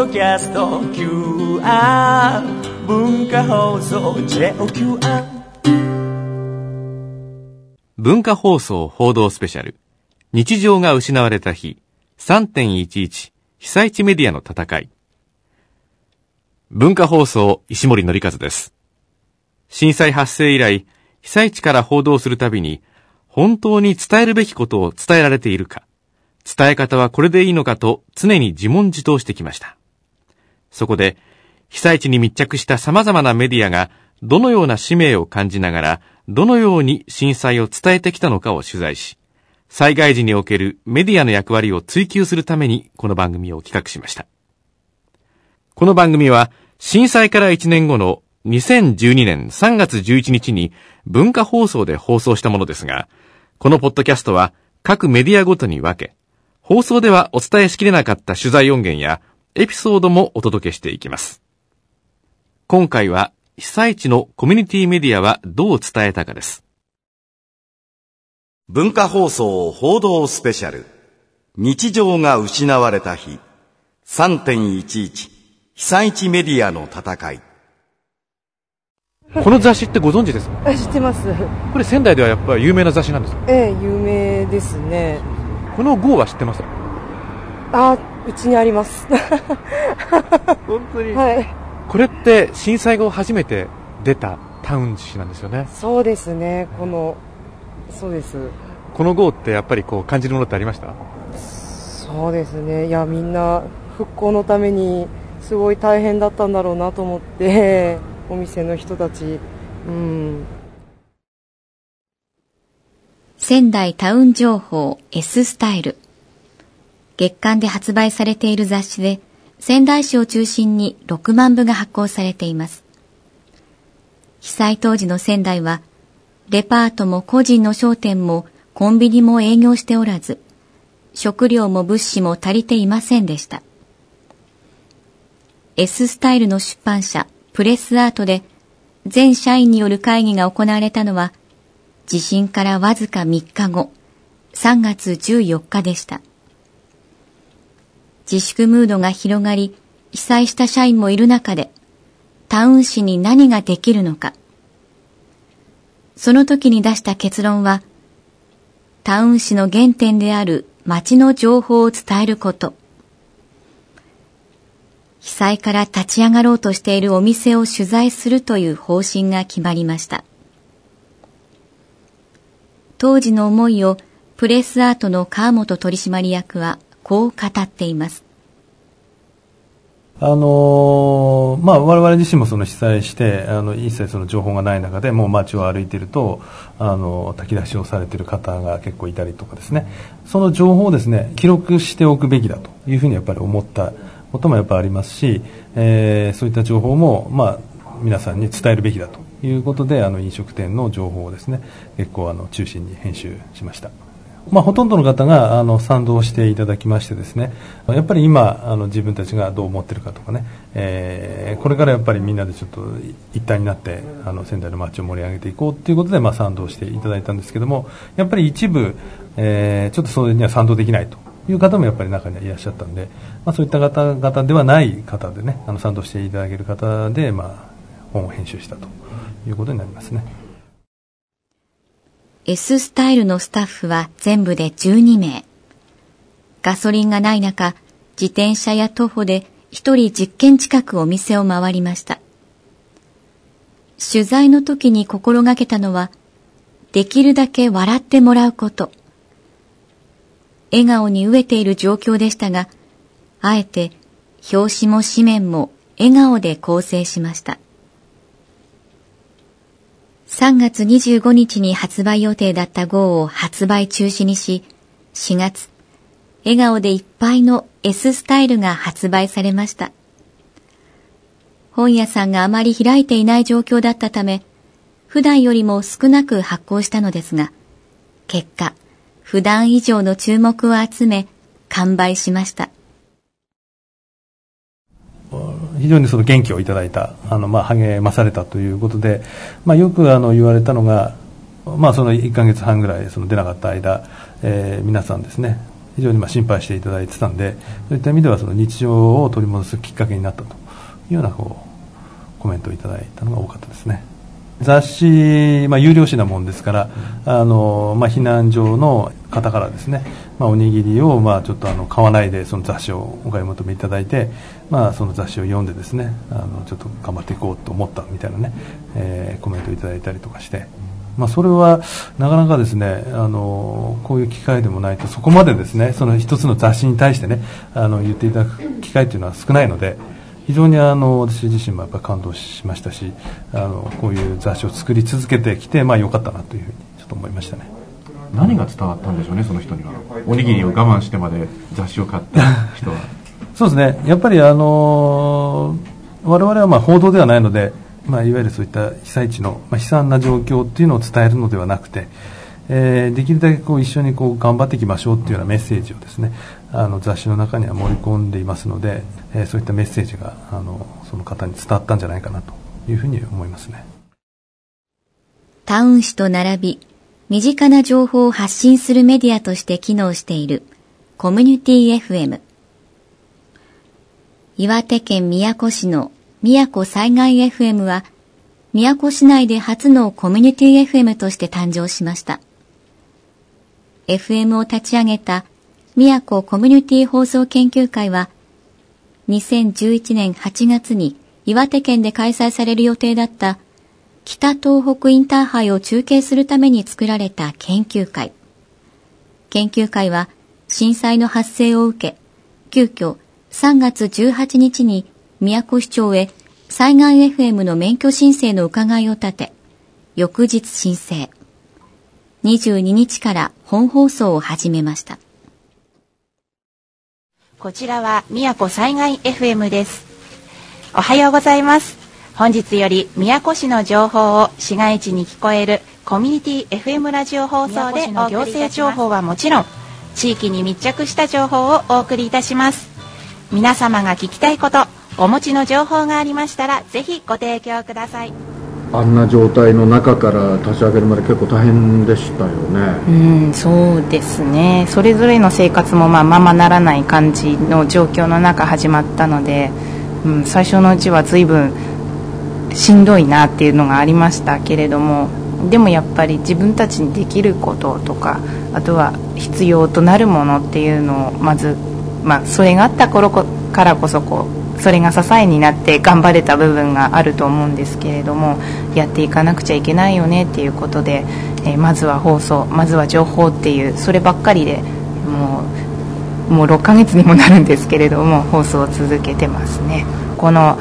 ドキャスト QR 文化放送 JOQR 文化放送報道スペシャル。日常が失われた日。3.11被災地メディアの戦い。文化放送石森則和です。震災発生以来被災地から報道するたびに本当に伝えるべきことを伝えられているか。伝え方はこれでいいのかと常に自問自答してきました。そこで被災地に密着した様々なメディアがどのような使命を感じながらどのように震災を伝えてきたのかを取材し、災害時におけるメディアの役割を追求するためにこの番組を企画しました。この番組は震災から1年後の2012年3月11日に文化放送で放送したものですが、このポッドキャストは各メディアごとに分け、放送ではお伝えしきれなかった取材音源やエピソードもお届けしていきます。今回は被災地のコミュニティメディアはどう伝えたかです。文化放送報道スペシャル。日常が失われた日。3.11被災地メディアの戦い。この雑誌ってご存知ですか？知ってます。これ仙台ではやっぱり有名な雑誌なんですか？ええ有名ですね。この号は知ってます？あうちにあります。本当に。はい。これって震災後初めて出たタウン誌なんですよね。そうですね。このそうです。この号ってやっぱりこう感じるものってありました？そうですね。いやみんな復興のためにすごい大変だったんだろうなと思って お店の人たち。うん。仙台タウン情報 S スタイル月間で発売されている雑誌で仙台市を中心に6万部が発行されています。被災当時の仙台は、デパートも個人の商店もコンビニも営業しておらず、食料も物資も足りていませんでした。S スタイルの出版社、プレスアートで、全社員による会議が行われたのは、地震からわずか3日後、3月14日でした。自粛ムードが広がり、被災した社員もいる中で、タウン市に何ができるのか。その時に出した結論は、タウン市の原点である街の情報を伝えること。被災から立ち上がろうとしているお店を取材するという方針が決まりました。当時の思いをプレスアートの川本取締役はこう語っています。あのまあ、我々自身もその被災してあの一切その情報がない中でもう街を歩いているとあの炊き出しをされている方が結構いたりとかですねその情報をですね記録しておくべきだというふうにやっぱり思ったこともやっぱありますし、えー、そういった情報も、まあ、皆さんに伝えるべきだということであの飲食店の情報をですね結構あの中心に編集しました。まあ、ほとんどの方があの賛同していただきましてですねやっぱり今あの自分たちがどう思ってるかとかね、えー、これからやっぱりみんなでちょっと一体になってあの仙台の街を盛り上げていこうということで、まあ、賛同していただいたんですけどもやっぱり一部、えー、ちょっとそれには賛同できないという方もやっぱり中にはいらっしゃったんで、まあ、そういった方々ではない方でねあの賛同していただける方で、まあ、本を編集したということになりますね。S スタイルのスタッフは全部で12名。ガソリンがない中、自転車や徒歩で一人10軒近くお店を回りました。取材の時に心がけたのは、できるだけ笑ってもらうこと。笑顔に飢えている状況でしたが、あえて表紙も紙面も笑顔で構成しました。3月25日に発売予定だった号を発売中止にし、4月、笑顔でいっぱいの S スタイルが発売されました。本屋さんがあまり開いていない状況だったため、普段よりも少なく発行したのですが、結果、普段以上の注目を集め、完売しました。非常にその元気をいただいたあの、まあ、励まされたということで、まあ、よくあの言われたのが、まあ、その1か月半ぐらいその出なかった間、えー、皆さんですね非常にまあ心配していただいてたんでそういった意味ではその日常を取り戻すきっかけになったというようなこうコメントをいただいたのが多かったですね。雑誌、まあ、有料紙なもんですから、あのまあ、避難所の方からですね、まあ、おにぎりを、まあ、ちょっとあの買わないでその雑誌をお買い求めいただいて、まあ、その雑誌を読んでですねあのちょっと頑張っていこうと思ったみたいなね、えー、コメントをいただいたりとかして。まあ、それはなかなかですねあのこういう機会でもないとそこまでですねその一つの雑誌に対してねあの言っていただく機会というのは少ないので、非常にあの私自身もやっぱ感動しましたしあのこういう雑誌を作り続けてきてまあ良かったなというふうにちょっと思いましたね。何が伝わったんでしょうねその人には。おにぎりを我慢してまで雑誌を買った人は。そうですね。やっぱりあの我々はまあ報道ではないので、まあ、いわゆるそういった被災地の、まあ、悲惨な状況っていうのを伝えるのではなくてえー、できるだけこう一緒にこう頑張っていきましょうっていうようなメッセージをですねあの雑誌の中には盛り込んでいますので、えー、そういったメッセージがあのその方に伝わったんじゃないかなというふうに思いますねタウン誌と並び身近な情報を発信するメディアとして機能しているコミュニティ FM 岩手県宮古市の宮古災害 FM は宮古市内で初のコミュニティ FM として誕生しました。FM を立ち上げた宮古コミュニティ放送研究会は、2011年8月に岩手県で開催される予定だった北東北インターハイを中継するために作られた研究会。研究会は震災の発生を受け、急遽3月18日に宮古市長へ災害 FM の免許申請の伺いを立て、翌日申請。22日から本放送を始めました。こちらは宮古災害 FM です。おはようございます。本日より宮古市の情報を市街地に聞こえるコミュニティ FM ラジオ放送での行政情報はもちろん、地域に密着した情報をお送りいたします。皆様が聞きたいこと、お持ちの情報がありましたら、ぜひご提供ください。あんな状態の中から立ち上げるまで結構大変でしたよね。うんそうですね。それぞれの生活もまあままならない感じの状況の中始まったので、うん、最初のうちは随分しんどいなっていうのがありましたけれどもでもやっぱり自分たちにできることとかあとは必要となるものっていうのをまず、まあ、それがあった頃からこそこうそれが支えになって頑張れた部分があると思うんですけれどもやっていかなくちゃいけないよねっていうことで、えー、まずは放送まずは情報っていうそればっかりでもうもう6ヶ月にもなるんですけれども放送を続けてますね。この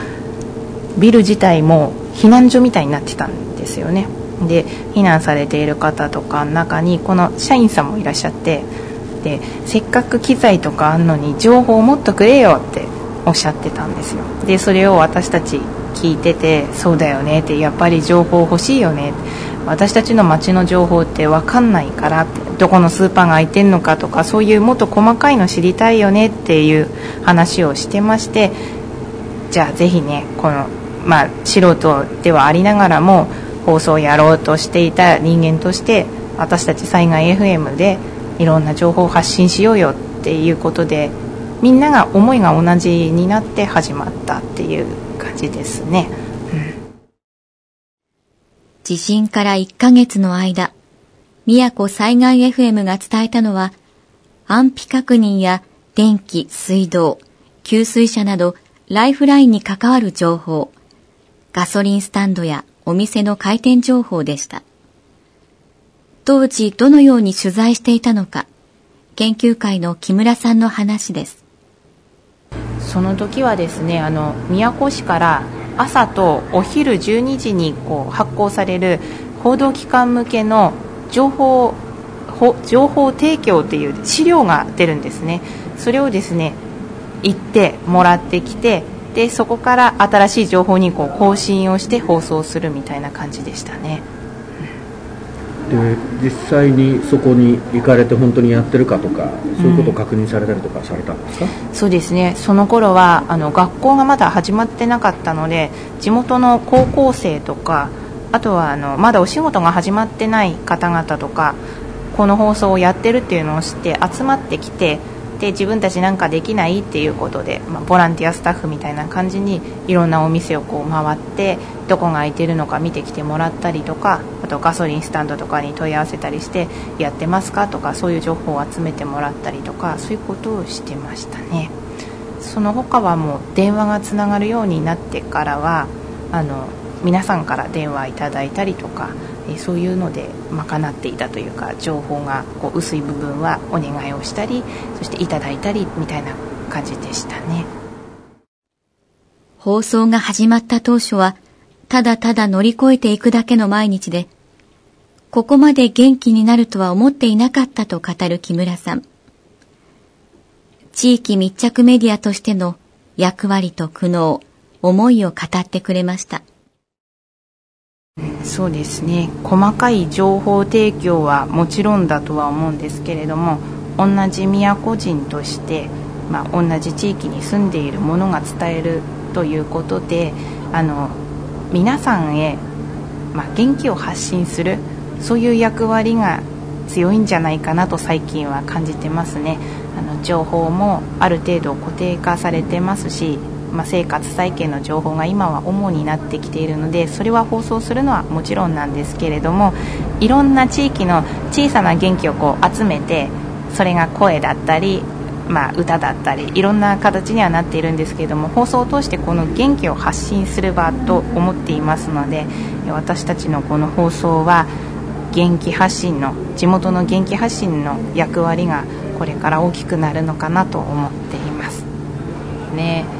ビル自体も避難所みたいになってたんですよね。で避難されている方とかの中にこの社員さんもいらっしゃってでせっかく機材とかあんのに情報をもっとくれよっておっしゃってたんですよ。でそれを私たち聞いててそうだよねってやっぱり情報欲しいよね私たちの街の情報って分かんないからってどこのスーパーが開いてんのかとかそういうもっと細かいの知りたいよねっていう話をしてましてじゃあぜひねこのまあ素人ではありながらも放送をやろうとしていた人間として私たち災害 FM でいろんな情報を発信しようよっていうことでみんなが思いが同じになって始まったっていう感じですね、うん、地震から1ヶ月の間宮古災害 FM が伝えたのは安否確認や電気、水道、給水車などライフラインに関わる情報、ガソリンスタンドやお店の開店情報でした。当時どのように取材していたのか、研究会の木村さんの話です。その時はですねあの宮古市から朝とお昼12時にこう発行される報道機関向けの情報情報提供っていう資料が出るんですねそれをですね行ってもらってきてでそこから新しい情報にこう更新をして放送するみたいな感じでしたね。で実際にそこに行かれて本当にやってるかとかそういうことを確認されたりとかされたんですか、うん、そうですね。その頃はあの学校がまだ始まってなかったので地元の高校生とかあとはあのまだお仕事が始まってない方々とかこの放送をやってるっていうのを知って集まってきてで自分たちなんかできないっていうことで、まあ、ボランティアスタッフみたいな感じにいろんなお店をこう回ってどこが空いてるのか見てきてもらったりとかあとガソリンスタンドとかに問い合わせたりしてやってますかとかそういう情報を集めてもらったりとかそういうことをしてましたね。その他はもう電話がつながるようになってからはあの皆さんから電話いただいたりとかそういうので賄っていたというか情報がこう薄い部分はお願いをしたりそしていただいたりみたいな感じでしたね。放送が始まった当初はただただ乗り越えていくだけの毎日でここまで元気になるとは思っていなかったと語る木村さん。地域密着メディアとしての役割と苦悩思いを語ってくれました。そうですね。細かい情報提供はもちろんだとは思うんですけれども同じ宮古人として、まあ、同じ地域に住んでいるものが伝えるということであの皆さんへ、まあ、元気を発信するそういう役割が強いんじゃないかなと最近は感じてますね。あの情報もある程度固定化されてますしまあ、生活再建の情報が今は主になってきているのでそれは放送するのはもちろんなんですけれどもいろんな地域の小さな元気をこう集めてそれが声だったり、まあ、歌だったりいろんな形にはなっているんですけれども放送を通してこの元気を発信する場と思っていますので私たちのこの放送は元気発信の地元の元気発信の役割がこれから大きくなるのかなと思っていますね。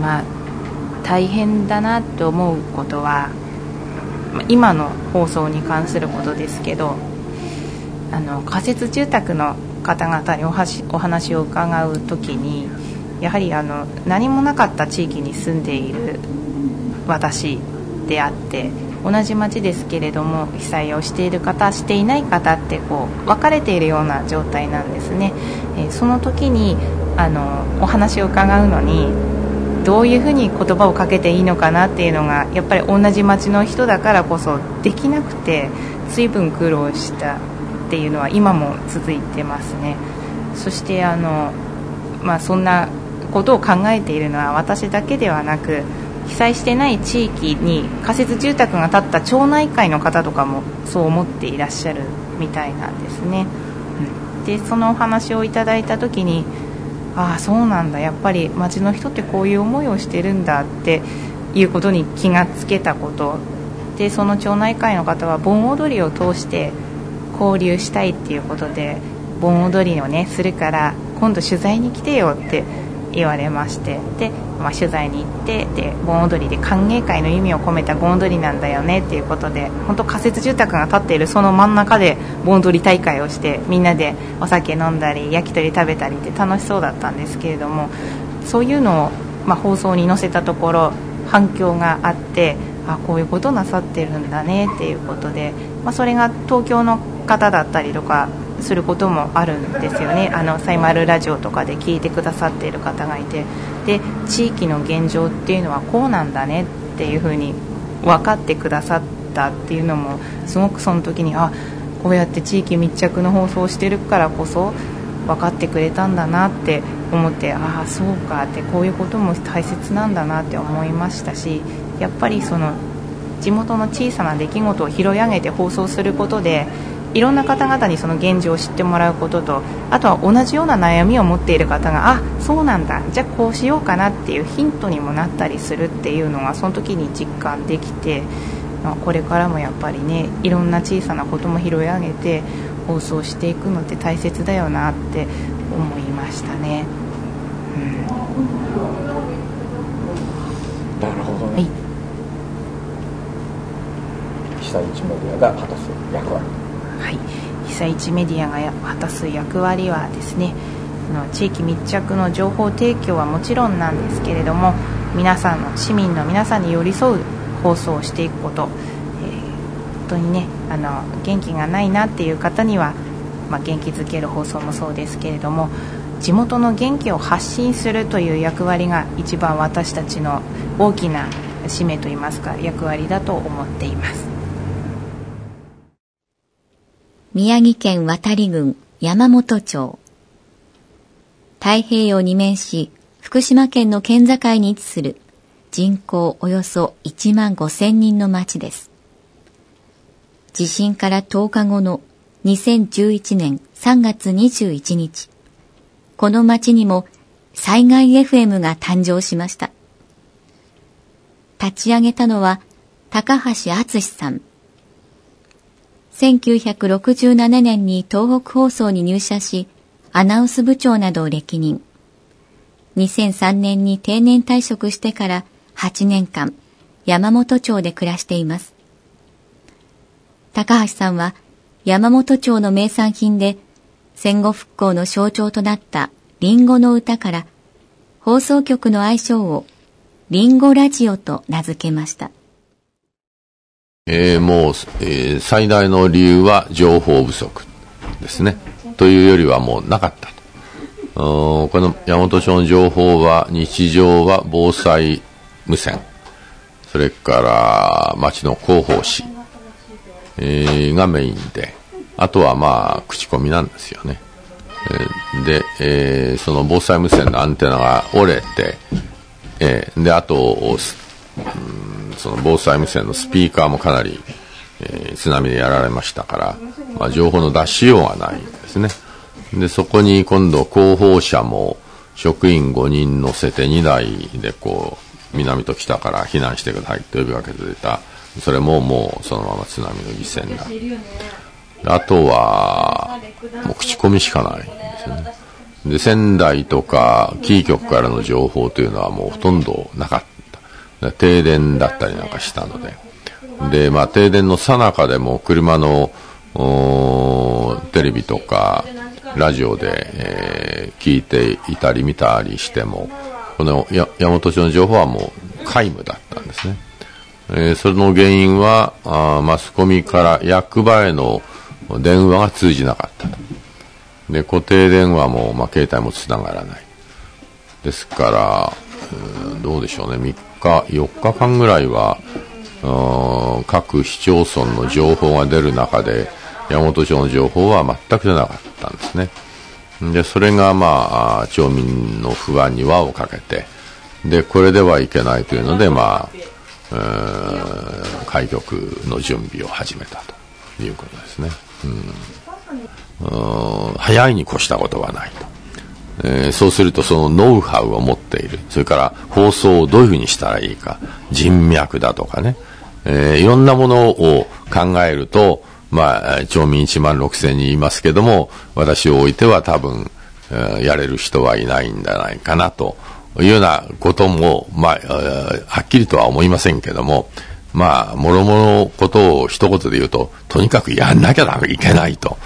まあ大変だなと思うことは今の放送に関することですけどあの仮設住宅の方々におお話を伺う時にやはりあの何もなかった地域に住んでいる私であって同じ町ですけれども被災をしている方していない方ってこう分かれているような状態なんですね、えー、その時にあのお話を伺うのにどういうふうに言葉をかけていいのかなっていうのがやっぱり同じ町の人だからこそできなくて随分苦労したっていうのは今も続いてますね。そしてあの、まあ、そんなことを考えているのは私だけではなく被災してない地域に仮設住宅が建った町内会の方とかもそう思っていらっしゃるみたいなんですね、うん、でそのお話をいただいた時にああそうなんだ。やっぱり町の人ってこういう思いをしてるんだっていうことに気がつけたこと。でその町内会の方は盆踊りを通して交流したいっていうことで盆踊りをねするから今度取材に来てよって言われましてで、まあ、取材に行ってで盆踊りで歓迎会の意味を込めた盆踊りなんだよねっていうことで本当仮設住宅が建っているその真ん中で盆踊り大会をしてみんなでお酒飲んだり焼き鳥食べたりって楽しそうだったんですけれどもそういうのを、まあ、放送に載せたところ反響があってあこういうことなさってるんだねっていうことで、まあ、それが東京の方だったりとかすることもあるんですよね。あのサイマルラジオとかで聞いてくださっている方がいて。で地域の現状っていうのはこうなんだねっていうふうに分かってくださったっていうのもすごくその時にあこうやって地域密着の放送をしてるからこそ分かってくれたんだなって思ってああそうかってこういうことも大切なんだなって思いましたしやっぱりその地元の小さな出来事を拾い上げて放送することでいろんな方々にその現状を知ってもらうこととあとは同じような悩みを持っている方があそうなんだ。じゃあこうしようかなっていうヒントにもなったりするっていうのがその時に実感できて、まあ、これからもやっぱりねいろんな小さなことも拾い上げて放送していくのって大切だよなって思いましたね。うん、なるほどね、はい、被災地メディアが果たす役割はい、被災地メディアが果たす役割はですねの地域密着の情報提供はもちろんなんですけれども皆さんの市民の皆さんに寄り添う放送をしていくこと、えー、本当にねあの元気がないなっていう方には、まあ、元気づける放送もそうですけれども地元の元気を発信するという役割が一番私たちの大きな使命といいますか役割だと思っています。宮城県渡郡山本町。太平洋に面し、福島県の県境に位置する人口およそ1万5千人の町です。地震から10日後の2011年3月21日、この町にも災害 FM が誕生しました。立ち上げたのは高橋敦さん。1967年に東北放送に入社し、アナウンス部長などを歴任。2003年に定年退職してから8年間、山本町で暮らしています。高橋さんは山本町の名産品で戦後復興の象徴となったリンゴの歌から放送局の愛称をリンゴラジオと名付けました。えー、もう、えー、最大の理由は情報不足ですね。というよりはもうなかったと。この山本町の情報は日常は防災無線、それから町の広報誌、えー、がメインで、あとはまあ口コミなんですよね。えー、で、えー、その防災無線のアンテナが折れて、えー、で、あと、うん、その防災無線のスピーカーもかなり、えー、津波でやられましたから、まあ、情報の出しようがないんですね。で、そこに今度広報車も職員5人乗せて2台でこう、南と北から避難してくださいと呼びかけて出た。それももうそのまま津波の犠牲になる。あとは、もう口コミしかないんですね。で、仙台とかキー局からの情報というのはもうほとんどなかった。停電だったりなんかしたので。で、まあ停電の最中でも車のテレビとかラジオで、えー、聞いていたり見たりしても、このや山本町の情報はもう皆無だったんですね。えー、その原因はあマスコミから役場への電話が通じなかった。で、固定電話も、まあ、携帯もつながらない。ですから、どうでしょうね、3日、4日間ぐらいは、各市町村の情報が出る中で、山本町の情報は全く出なかったんですね。で、それが、まあ、町民の不安に輪をかけて、で、これではいけないというので、まあ、開局の準備を始めたということですね。うん、早いに越したことはないと。えー、そうするとそのノウハウを持っている。それから放送をどういうふうにしたらいいか。人脈だとかね。えー、いろんなものを考えると、まあ、町民1万6千人いますけども、私を置いては多分、えー、やれる人はいないんじゃないかなというようなことも、まあ、はっきりとは思いませんけども、まあ、もろもろのことを一言で言うと、とにかくやんなきゃいけないと、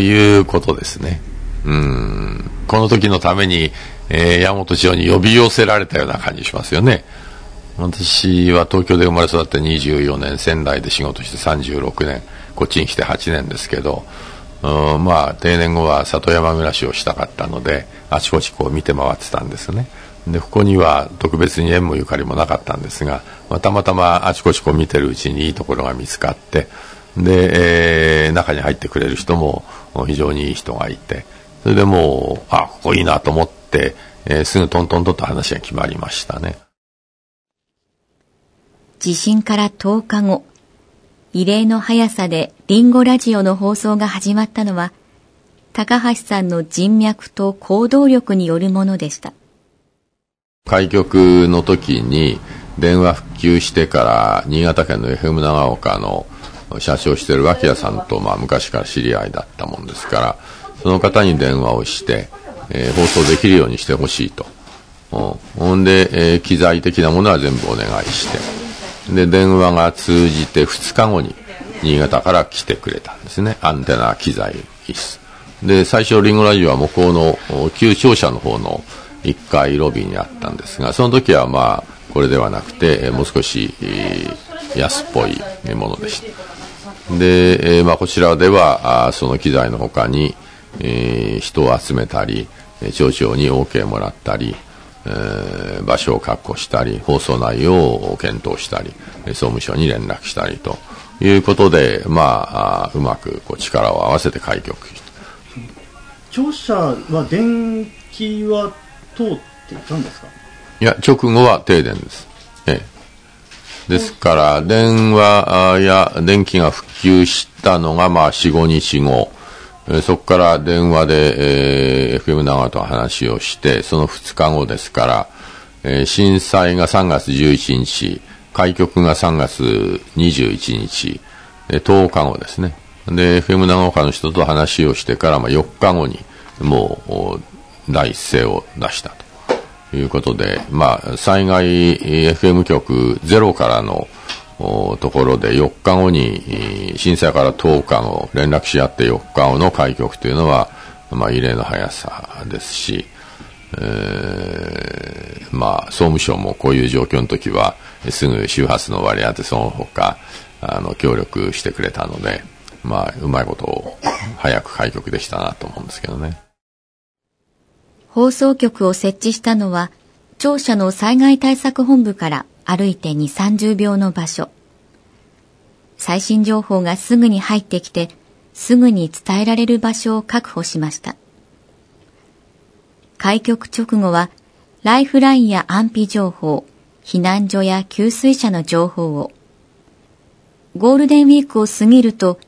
いうことですね。うん。この時のために、えー、山本町に呼び寄せられたような感じしますよね。私は東京で生まれ育って24年、仙台で仕事して36年、こっちに来て8年ですけど、うん、まあ、定年後は里山暮らしをしたかったので、あちこちこう見て回ってたんですね。で、ここには特別に縁もゆかりもなかったんですが、まあ、たまたまあちこちこう見てるうちにいいところが見つかって、で、えー、中に入ってくれる人も非常にいい人がいて、それでもう、あ、ここいいなと思って、えー、すぐトントンとと話が決まりましたね。地震から10日後、異例の速さでリンゴラジオの放送が始まったのは、高橋さんの人脈と行動力によるものでした。開局の時に電話復旧してから新潟県の FM 長岡の社長してる脇屋さんとまあ昔から知り合いだったもんですからその方に電話をして、えー、放送できるようにしてほしいと。ほんで、えー、機材的なものは全部お願いして。で電話が通じて2日後に新潟から来てくれたんですね。アンテナ機材椅子。で最初リンゴラジオは向こうの旧庁舎の方の1階ロビーにあったんですが、その時はまあ、これではなくて、もう少し、安っぽいものでした。で、えまあ、こちらでは、その機材の他に、えー、人を集めたり、町長に OK もらったり、えー、場所を確保したり、放送内容を検討したり、総務省に連絡したりということで、まあ、あうまくこう力を合わせて開局庁舎は電気は通っていたんですか？いや、直後は停電です。ええ。ですから、電話や電気が復旧したのが、まあ、4、5日後。えそこから電話で、えー FM 長川と話をして、その2日後ですから、えー震災が3月11日、開局が3月21日、えー10日後ですね。で、FM 長岡の人と話をしてから、まあ、4日後に、もう、第一声を出したということで、まあ、災害 FM 局ゼロからのところで4日後に、震災から10日後、連絡し合って4日後の開局というのは、まあ、異例の速さですし、えーまあ、総務省もこういう状況の時は、すぐ周波数の割り当てその他、あの、協力してくれたので、まあ、うまいことを早く開局できたなと思うんですけどね。放送局を設置したのは、庁舎の災害対策本部から歩いて2、30秒の場所。最新情報がすぐに入ってきて、すぐに伝えられる場所を確保しました。開局直後は、ライフラインや安否情報、避難所や給水車の情報を、ゴールデンウィークを過ぎると、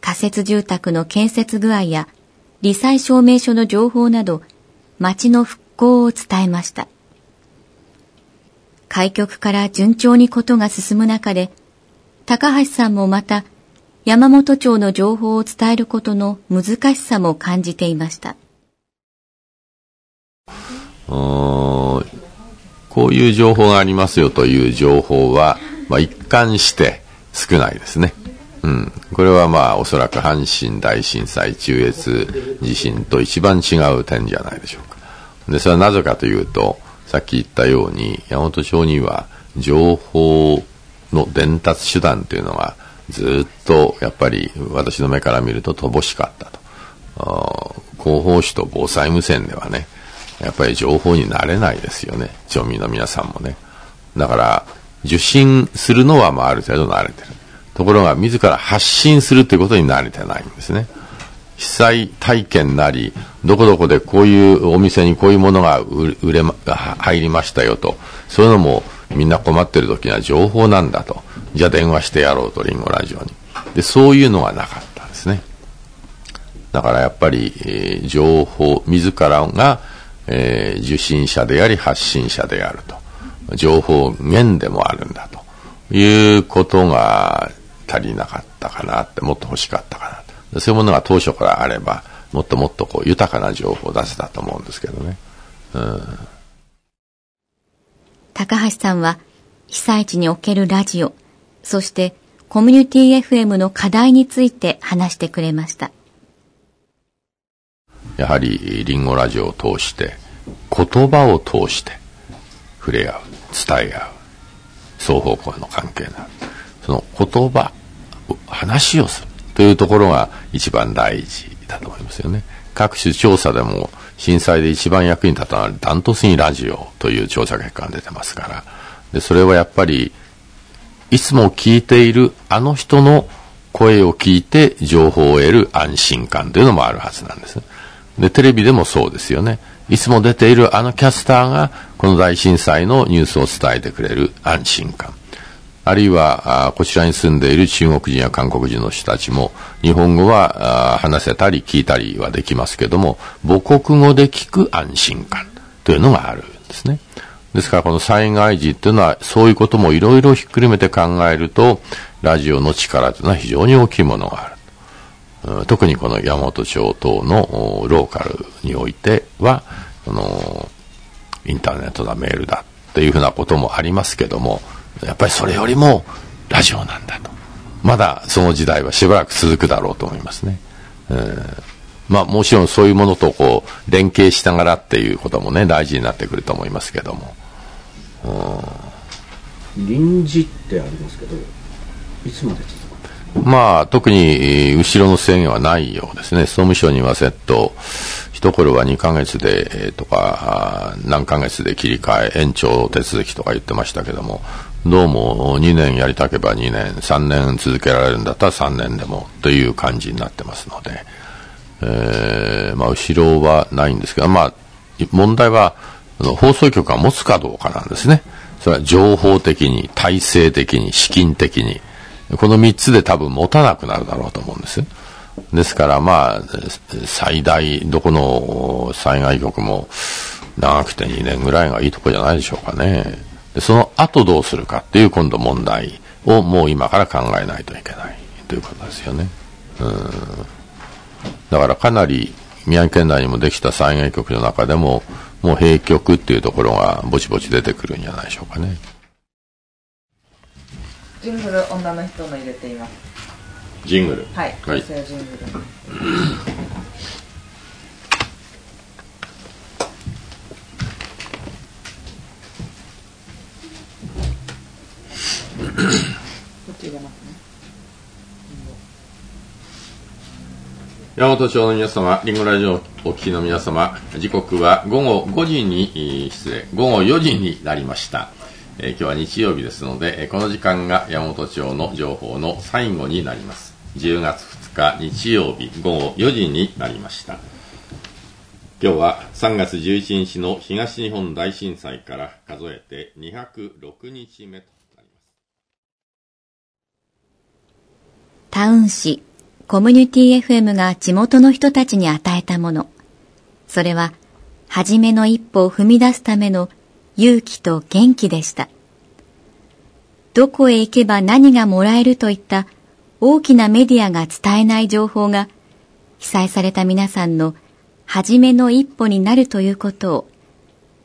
仮設住宅の建設具合や、罹災証明書の情報など、町の復興を伝えました。開局から順調にことが進む中で、高橋さんもまた山本町の情報を伝えることの難しさも感じていました。こういう情報がありますよという情報は、まあ、一貫して少ないですね。うん。これはまあ、おそらく阪神大震災、中越地震と一番違う点じゃないでしょうか。で、それはなぜかというと、さっき言ったように、山本町には情報の伝達手段というのがずっとやっぱり私の目から見ると乏しかったと。広報誌と防災無線ではね、やっぱり情報になれないですよね。町民の皆さんもね。だから、受信するのはまあある程度慣れてる。ところが、自ら発信するということに慣れてないんですね。被災体験なり、どこどこでこういうお店にこういうものが売れま、入りましたよと。そういうのもみんな困ってる時には情報なんだと。じゃあ電話してやろうと、リンゴラジオに。で、そういうのはなかったんですね。だからやっぱり、えー情報、自らが、えー受信者であり発信者であると。情報源でもあるんだということが足りなかったかなって、もっと欲しかったかな。そういうものが当初からあれば、もっともっとこう豊かな情報を出せたと思うんですけどね。うん。高橋さんは被災地におけるラジオ、そしてコミュニティ FM の課題について話してくれました。やはりリンゴラジオを通して言葉を通して触れ合う伝え合う双方向の関係なその言葉話をするというところが一番大事だと思いますよね各種調査でも震災で一番役に立たないダントツにラジオという調査結果が出てますからでそれはやっぱりいつも聞いているあの人の声を聞いて情報を得る安心感というのもあるはずなんです。で、テレビでもそうですよね。いつも出ているあのキャスターがこの大震災のニュースを伝えてくれる安心感。あるいは、こちらに住んでいる中国人や韓国人の人たちも、日本語は話せたり聞いたりはできますけども、母国語で聞く安心感というのがあるんですね。ですからこの災害時っていうのはそういうこともいろいろひっくるめて考えると、ラジオの力というのは非常に大きいものがある。特にこの山本町等のローカルにおいては、このインターネットだ、メールだっていうふうなこともありますけども、やっぱりそれよりもラジオなんだと。まだその時代はしばらく続くだろうと思いますね。うんまあもちろんそういうものとこう連携しながらっていうこともね大事になってくると思いますけども。臨時ってありますけどいつまで続くまあ、特にえー後ろの制限はないようですね。総務省にはセット、一頃は2ヶ月で、えーとか、何ヶ月で切り替え、延長手続きとか言ってましたけども、どうも2年やりたけば2年、3年続けられるんだったら3年でもという感じになってますので、えー、まあ、後ろはないんですけど、まあ、問題は、放送局が持つかどうかなんですね。それは情報的に、体制的に、資金的に。この3つで多分持たなくなるだろうと思うんです。ですからまあ、最大、どこの災害局も長くて2年ぐらいがいいとこじゃないでしょうかね。でその後どうするかっていう今度問題をもう今から考えないといけないということですよね。うん。だからかなり宮城県内にもできた災害局の中でも、もう閉局っていうところがぼちぼち出てくるんじゃないでしょうかね。ジングル女の人の入れています。ジングルはい。はい、ジングル。こっち入れますね。山本町の皆様、リンゴラジオお聞きの皆様、時刻は午後5時に、失礼、午後4時になりました。えー、今日は日曜日ですので、この時間が山本町の情報の最後になります。10月2日日曜日午後4時になりました。今日は3月11日の東日本大震災から数えて206日目となります。タウン市コミュニティ FM が地元の人たちに与えたもの。それは、初めの一歩を踏み出すための勇気と元気でした。どこへ行けば何がもらえるといった大きなメディアが伝えない情報が、被災された皆さんの初めの一歩になるということを、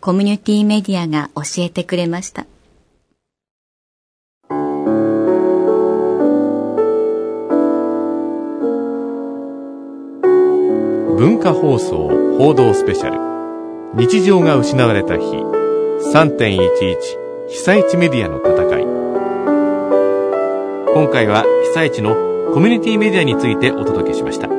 コミュニティメディアが教えてくれました。文化放送報道スペシャル。日常が失われた日。3.11被災地メディアの戦い。今回は被災地のコミュニティメディアについてお届けしました。